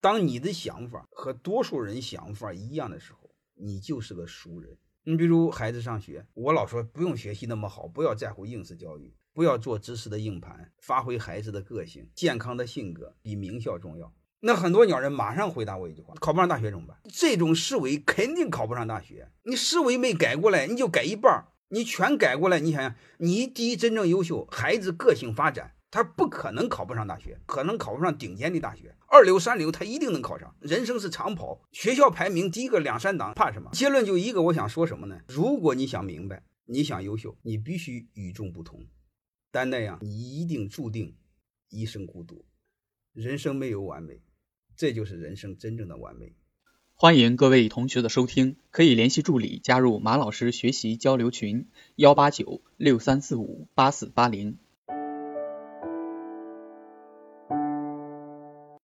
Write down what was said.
当你的想法和多数人想法一样的时候，你就是个熟人。你比如孩子上学，我老说不用学习那么好，不要在乎应试教育，不要做知识的硬盘，发挥孩子的个性，健康的性格比名校重要。那很多鸟人马上回答我一句话：考不上大学怎么办？这种思维肯定考不上大学。你思维没改过来，你就改一半你全改过来，你想想，你第一真正优秀，孩子个性发展，他不可能考不上大学，可能考不上顶尖的大学，二流三流他一定能考上。人生是长跑，学校排名第一个两三档，怕什么？结论就一个，我想说什么呢？如果你想明白，你想优秀，你必须与众不同，但那样你一定注定一生孤独。人生没有完美。这就是人生真正的完美。欢迎各位同学的收听，可以联系助理加入马老师学习交流群：幺八九六三四五八四八零。